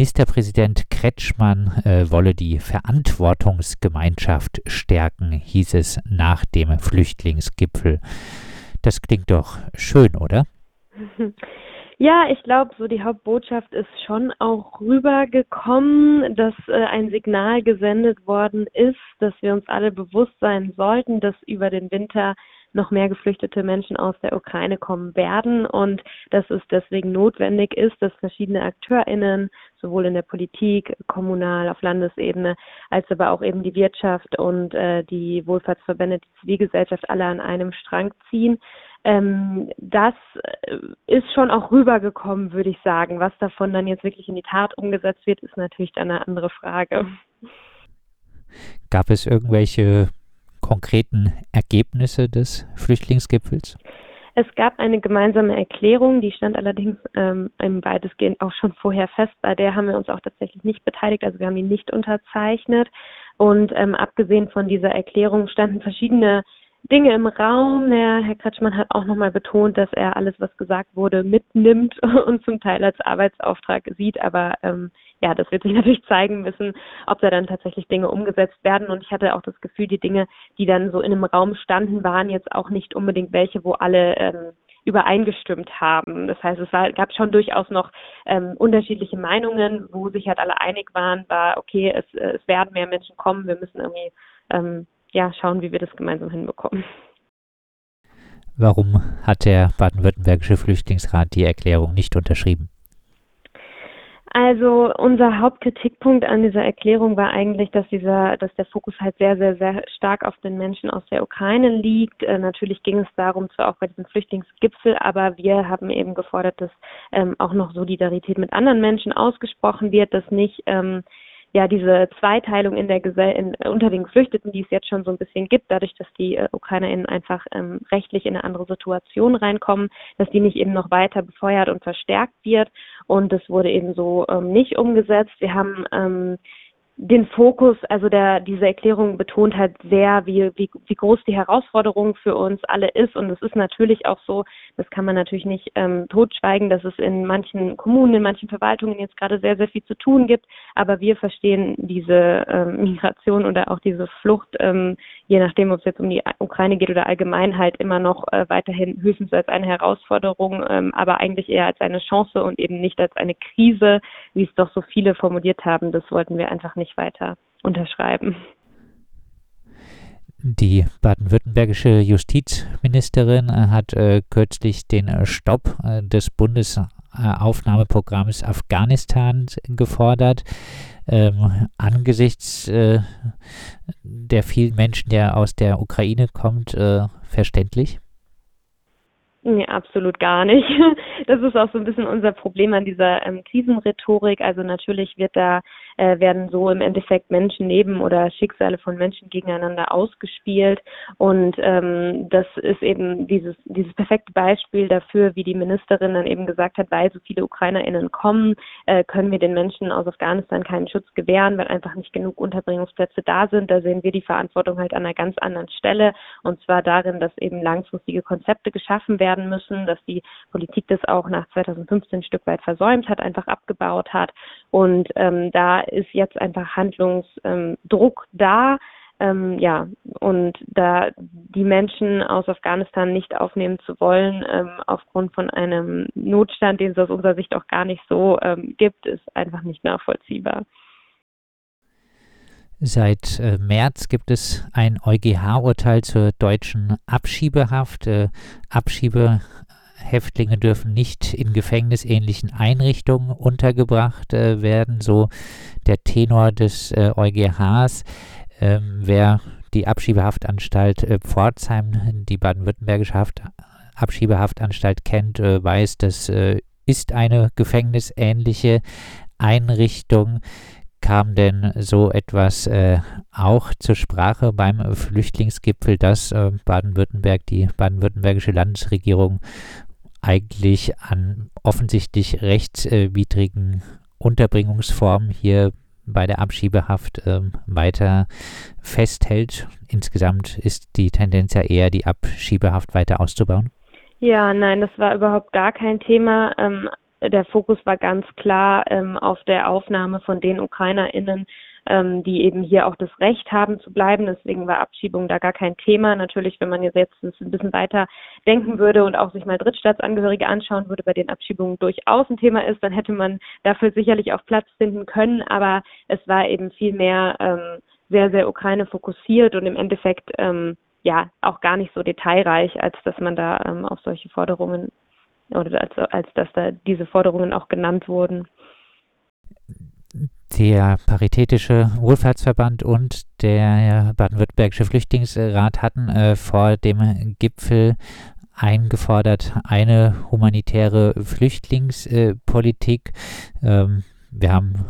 Ministerpräsident Kretschmann äh, wolle die Verantwortungsgemeinschaft stärken, hieß es nach dem Flüchtlingsgipfel. Das klingt doch schön, oder? Ja, ich glaube, so die Hauptbotschaft ist schon auch rübergekommen, dass äh, ein Signal gesendet worden ist, dass wir uns alle bewusst sein sollten, dass über den Winter noch mehr geflüchtete Menschen aus der Ukraine kommen werden und dass es deswegen notwendig ist, dass verschiedene AkteurInnen, sowohl in der Politik, kommunal, auf Landesebene, als aber auch eben die Wirtschaft und äh, die Wohlfahrtsverbände, die Zivilgesellschaft alle an einem Strang ziehen. Ähm, das äh, ist schon auch rübergekommen, würde ich sagen. Was davon dann jetzt wirklich in die Tat umgesetzt wird, ist natürlich dann eine andere Frage. Gab es irgendwelche konkreten Ergebnisse des Flüchtlingsgipfels? Es gab eine gemeinsame Erklärung, die stand allerdings ähm, weitestgehend auch schon vorher fest. Bei der haben wir uns auch tatsächlich nicht beteiligt, also wir haben die nicht unterzeichnet. Und ähm, abgesehen von dieser Erklärung standen verschiedene Dinge im Raum. Der Herr Kretschmann hat auch nochmal betont, dass er alles, was gesagt wurde, mitnimmt und zum Teil als Arbeitsauftrag sieht. Aber ähm, ja, das wird sich natürlich zeigen müssen, ob da dann tatsächlich Dinge umgesetzt werden. Und ich hatte auch das Gefühl, die Dinge, die dann so in einem Raum standen, waren jetzt auch nicht unbedingt welche, wo alle ähm, übereingestimmt haben. Das heißt, es war, gab schon durchaus noch ähm, unterschiedliche Meinungen, wo sich halt alle einig waren, war, okay, es, es werden mehr Menschen kommen, wir müssen irgendwie ähm, ja, schauen, wie wir das gemeinsam hinbekommen. Warum hat der baden-württembergische Flüchtlingsrat die Erklärung nicht unterschrieben? Also unser Hauptkritikpunkt an dieser Erklärung war eigentlich, dass dieser, dass der Fokus halt sehr, sehr, sehr stark auf den Menschen aus der Ukraine liegt. Äh, natürlich ging es darum, zwar auch bei diesem Flüchtlingsgipfel, aber wir haben eben gefordert, dass ähm, auch noch Solidarität mit anderen Menschen ausgesprochen wird, dass nicht ähm, ja diese Zweiteilung in der Gesell in, unter den Geflüchteten, die es jetzt schon so ein bisschen gibt, dadurch, dass die äh, UkrainerInnen einfach ähm, rechtlich in eine andere Situation reinkommen, dass die nicht eben noch weiter befeuert und verstärkt wird. Und das wurde eben so ähm, nicht umgesetzt. Wir haben ähm, den Fokus, also der, diese Erklärung betont halt sehr, wie, wie, wie groß die Herausforderung für uns alle ist. Und es ist natürlich auch so, das kann man natürlich nicht ähm, totschweigen, dass es in manchen Kommunen, in manchen Verwaltungen jetzt gerade sehr, sehr viel zu tun gibt. Aber wir verstehen diese ähm, Migration oder auch diese Flucht, ähm, je nachdem, ob es jetzt um die Ukraine geht oder allgemein halt immer noch äh, weiterhin höchstens als eine Herausforderung, ähm, aber eigentlich eher als eine Chance und eben nicht als eine Krise, wie es doch so viele formuliert haben. Das wollten wir einfach nicht weiter unterschreiben. Die baden-württembergische Justizministerin äh, hat äh, kürzlich den äh, Stopp äh, des Bundesaufnahmeprogramms Afghanistan gefordert. Ähm, angesichts äh, der vielen Menschen, der aus der Ukraine kommt, äh, verständlich? Nee, absolut gar nicht. Das ist auch so ein bisschen unser Problem an dieser ähm, Krisenrhetorik. Also natürlich wird da äh, werden so im Endeffekt Menschenleben oder Schicksale von Menschen gegeneinander ausgespielt. Und ähm, das ist eben dieses, dieses perfekte Beispiel dafür, wie die Ministerin dann eben gesagt hat, weil so viele UkrainerInnen kommen, äh, können wir den Menschen aus Afghanistan keinen Schutz gewähren, weil einfach nicht genug Unterbringungsplätze da sind. Da sehen wir die Verantwortung halt an einer ganz anderen Stelle. Und zwar darin, dass eben langfristige Konzepte geschaffen werden müssen, dass die Politik das auch nach 2015 ein Stück weit versäumt hat, einfach abgebaut hat. Und ähm, da ist jetzt einfach Handlungsdruck da. Ähm, ja, und da die Menschen aus Afghanistan nicht aufnehmen zu wollen, ähm, aufgrund von einem Notstand, den es aus unserer Sicht auch gar nicht so ähm, gibt, ist einfach nicht nachvollziehbar. Seit äh, März gibt es ein EuGH-Urteil zur deutschen Abschiebehaft. Äh, Abschiebe Häftlinge dürfen nicht in gefängnisähnlichen Einrichtungen untergebracht äh, werden, so der Tenor des äh, EuGHs. Ähm, wer die Abschiebehaftanstalt äh, Pforzheim, die baden-württembergische Haft, Abschiebehaftanstalt kennt, äh, weiß, das äh, ist eine gefängnisähnliche Einrichtung. Kam denn so etwas äh, auch zur Sprache beim Flüchtlingsgipfel, dass Baden-Württemberg, die baden-württembergische Landesregierung eigentlich an offensichtlich rechtswidrigen Unterbringungsformen hier bei der Abschiebehaft ähm, weiter festhält. Insgesamt ist die Tendenz ja eher, die Abschiebehaft weiter auszubauen. Ja, nein, das war überhaupt gar kein Thema. Ähm, der Fokus war ganz klar ähm, auf der Aufnahme von den UkrainerInnen, ähm, die eben hier auch das Recht haben zu bleiben. Deswegen war Abschiebung da gar kein Thema. Natürlich, wenn man jetzt ein bisschen weiter denken würde und auch sich mal Drittstaatsangehörige anschauen würde, bei denen Abschiebung durchaus ein Thema ist, dann hätte man dafür sicherlich auch Platz finden können. Aber es war eben viel mehr ähm, sehr, sehr Ukraine fokussiert und im Endeffekt ähm, ja auch gar nicht so detailreich, als dass man da ähm, auf solche Forderungen oder als, als dass da diese Forderungen auch genannt wurden. Der Paritätische Wohlfahrtsverband und der Baden-Württembergische Flüchtlingsrat hatten äh, vor dem Gipfel eingefordert, eine humanitäre Flüchtlingspolitik. Ähm, wir haben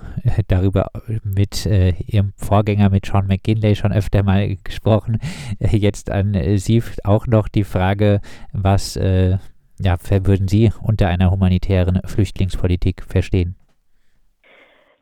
darüber mit äh, Ihrem Vorgänger, mit Sean McGinley, schon öfter mal gesprochen. Äh, jetzt an Sie auch noch die Frage, was äh, ja, würden Sie unter einer humanitären Flüchtlingspolitik verstehen?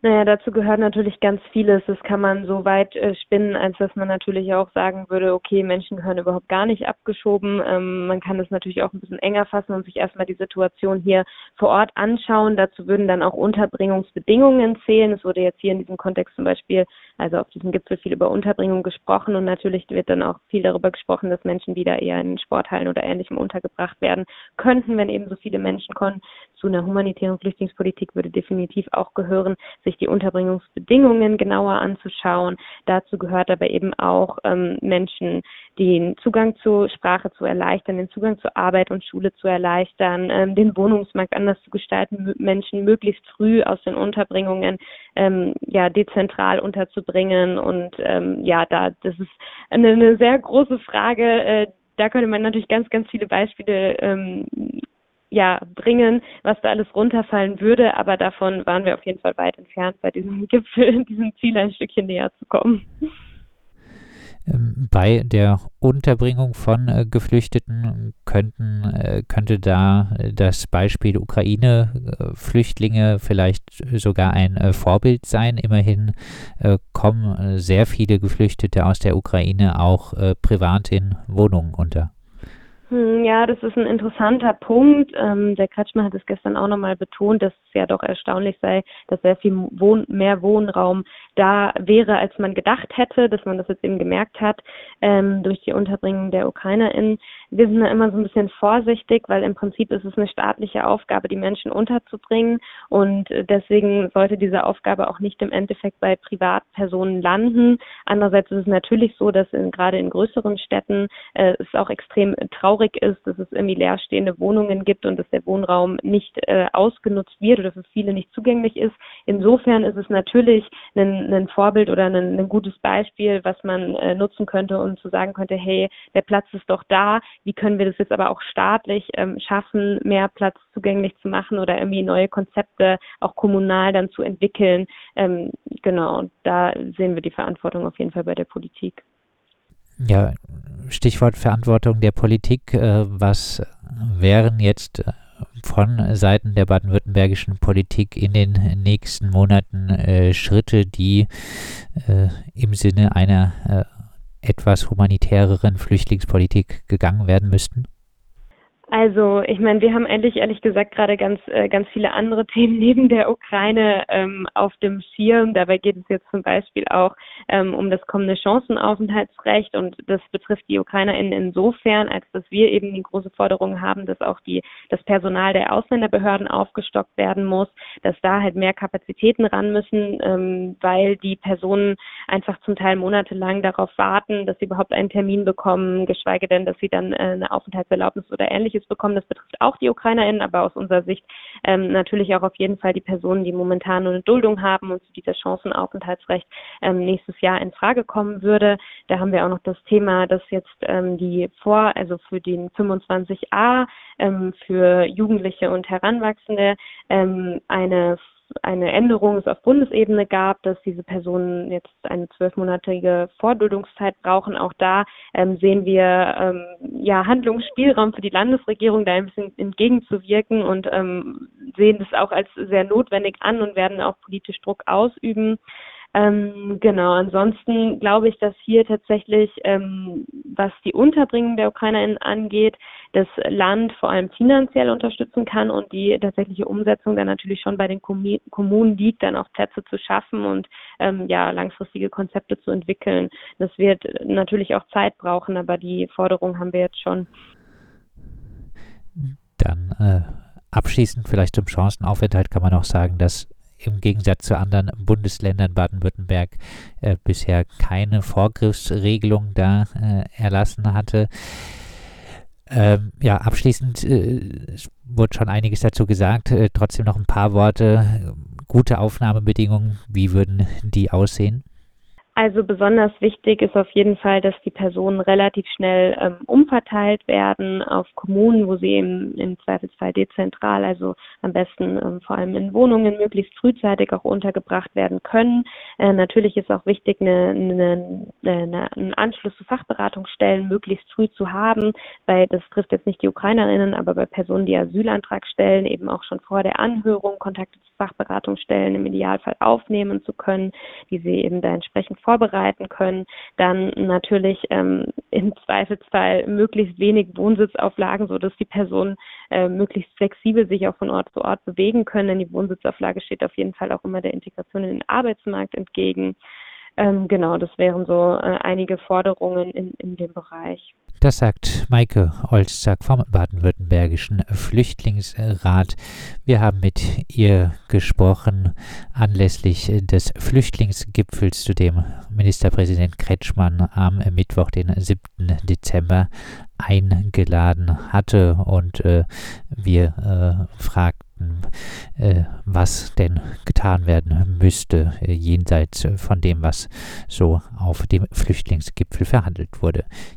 Naja, dazu gehört natürlich ganz vieles. Das kann man so weit äh, spinnen, als dass man natürlich auch sagen würde, okay, Menschen gehören überhaupt gar nicht abgeschoben. Ähm, man kann es natürlich auch ein bisschen enger fassen und sich erstmal die Situation hier vor Ort anschauen. Dazu würden dann auch Unterbringungsbedingungen zählen. Es wurde jetzt hier in diesem Kontext zum Beispiel, also auf diesem Gipfel viel über Unterbringung gesprochen und natürlich wird dann auch viel darüber gesprochen, dass Menschen wieder eher in Sporthallen oder ähnlichem untergebracht werden könnten, wenn eben so viele Menschen kommen. Zu einer humanitären Flüchtlingspolitik würde definitiv auch gehören, sich die Unterbringungsbedingungen genauer anzuschauen. Dazu gehört aber eben auch ähm, Menschen den Zugang zur Sprache zu erleichtern, den Zugang zur Arbeit und Schule zu erleichtern, ähm, den Wohnungsmarkt anders zu gestalten, Menschen möglichst früh aus den Unterbringungen ähm, ja dezentral unterzubringen und ähm, ja, da das ist eine, eine sehr große Frage. Äh, da könnte man natürlich ganz, ganz viele Beispiele ähm, ja, bringen, was da alles runterfallen würde, aber davon waren wir auf jeden Fall weit entfernt, bei diesem Gipfel, diesem Ziel ein Stückchen näher zu kommen. Ähm, bei der Unterbringung von äh, Geflüchteten könnten, äh, könnte da das Beispiel Ukraine-Flüchtlinge äh, vielleicht sogar ein äh, Vorbild sein. Immerhin äh, kommen äh, sehr viele Geflüchtete aus der Ukraine auch privat in Wohnungen unter. Hm, ja, das ist ein interessanter Punkt. Ähm, der Kretschmer hat es gestern auch nochmal betont, dass es ja doch erstaunlich sei, dass sehr viel Wohn mehr Wohnraum da wäre, als man gedacht hätte, dass man das jetzt eben gemerkt hat ähm, durch die Unterbringung der UkrainerInnen. Wir sind da immer so ein bisschen vorsichtig, weil im Prinzip ist es eine staatliche Aufgabe, die Menschen unterzubringen und deswegen sollte diese Aufgabe auch nicht im Endeffekt bei Privatpersonen landen. Andererseits ist es natürlich so, dass in, gerade in größeren Städten äh, es auch extrem traurig traurig ist, dass es irgendwie leerstehende Wohnungen gibt und dass der Wohnraum nicht äh, ausgenutzt wird oder für viele nicht zugänglich ist. Insofern ist es natürlich ein, ein Vorbild oder ein, ein, gutes Beispiel, was man äh, nutzen könnte und zu sagen könnte, hey, der Platz ist doch da, wie können wir das jetzt aber auch staatlich ähm, schaffen, mehr Platz zugänglich zu machen oder irgendwie neue Konzepte auch kommunal dann zu entwickeln. Ähm, genau, da sehen wir die Verantwortung auf jeden Fall bei der Politik. Ja, Stichwort Verantwortung der Politik. Äh, was wären jetzt äh, von Seiten der baden-württembergischen Politik in den nächsten Monaten äh, Schritte, die äh, im Sinne einer äh, etwas humanitäreren Flüchtlingspolitik gegangen werden müssten? Also ich meine, wir haben endlich ehrlich gesagt gerade ganz äh, ganz viele andere Themen neben der Ukraine ähm, auf dem Schirm. Dabei geht es jetzt zum Beispiel auch ähm, um das kommende Chancenaufenthaltsrecht und das betrifft die UkrainerInnen insofern, als dass wir eben die große Forderung haben, dass auch die das Personal der Ausländerbehörden aufgestockt werden muss, dass da halt mehr Kapazitäten ran müssen, ähm, weil die Personen einfach zum Teil monatelang darauf warten, dass sie überhaupt einen Termin bekommen, geschweige denn, dass sie dann äh, eine Aufenthaltserlaubnis oder ähnliches Ähnliches bekommen. Das betrifft auch die UkrainerInnen, aber aus unserer Sicht ähm, natürlich auch auf jeden Fall die Personen, die momentan eine Duldung haben und zu dieser Chancenaufenthaltsrecht ähm, nächstes Jahr in Frage kommen würde. Da haben wir auch noch das Thema, dass jetzt ähm, die vor, also für den 25a ähm, für Jugendliche und Heranwachsende ähm, eine eine Änderung es auf Bundesebene gab, dass diese Personen jetzt eine zwölfmonatige Vorduldungszeit brauchen. Auch da ähm, sehen wir ähm, ja Handlungsspielraum für die Landesregierung, da ein bisschen entgegenzuwirken und ähm, sehen das auch als sehr notwendig an und werden auch politisch Druck ausüben. Ähm, genau, ansonsten glaube ich, dass hier tatsächlich, ähm, was die Unterbringung der Ukrainerinnen angeht, das Land vor allem finanziell unterstützen kann und die tatsächliche Umsetzung dann natürlich schon bei den Kommunen liegt, dann auch Plätze zu schaffen und ähm, ja, langfristige Konzepte zu entwickeln. Das wird natürlich auch Zeit brauchen, aber die Forderung haben wir jetzt schon. Dann äh, abschließend vielleicht zum Chancenaufenthalt kann man auch sagen, dass im Gegensatz zu anderen Bundesländern Baden-Württemberg äh, bisher keine Vorgriffsregelung da äh, erlassen hatte. Ähm, ja, abschließend äh, wurde schon einiges dazu gesagt. Äh, trotzdem noch ein paar Worte. Gute Aufnahmebedingungen, wie würden die aussehen? Also besonders wichtig ist auf jeden Fall, dass die Personen relativ schnell ähm, umverteilt werden auf Kommunen, wo sie im, im Zweifelsfall dezentral, also am besten ähm, vor allem in Wohnungen möglichst frühzeitig auch untergebracht werden können. Äh, natürlich ist auch wichtig, eine, eine, eine, einen Anschluss zu Fachberatungsstellen möglichst früh zu haben, weil das trifft jetzt nicht die Ukrainerinnen, aber bei Personen, die Asylantrag stellen, eben auch schon vor der Anhörung Kontakte zu Fachberatungsstellen im Idealfall aufnehmen zu können, die sie eben da entsprechend vorbereiten können, dann natürlich ähm, im Zweifelsfall möglichst wenig Wohnsitzauflagen, sodass die Personen äh, möglichst flexibel sich auch von Ort zu Ort bewegen können. Denn die Wohnsitzauflage steht auf jeden Fall auch immer der Integration in den Arbeitsmarkt entgegen. Ähm, genau, das wären so äh, einige Forderungen in, in dem Bereich. Das sagt Maike Olszak vom Baden-Württembergischen Flüchtlingsrat. Wir haben mit ihr gesprochen anlässlich des Flüchtlingsgipfels, zu dem Ministerpräsident Kretschmann am Mittwoch, den 7. Dezember, eingeladen hatte. Und äh, wir äh, fragten, äh, was denn getan werden müsste, äh, jenseits von dem, was so auf dem Flüchtlingsgipfel verhandelt wurde.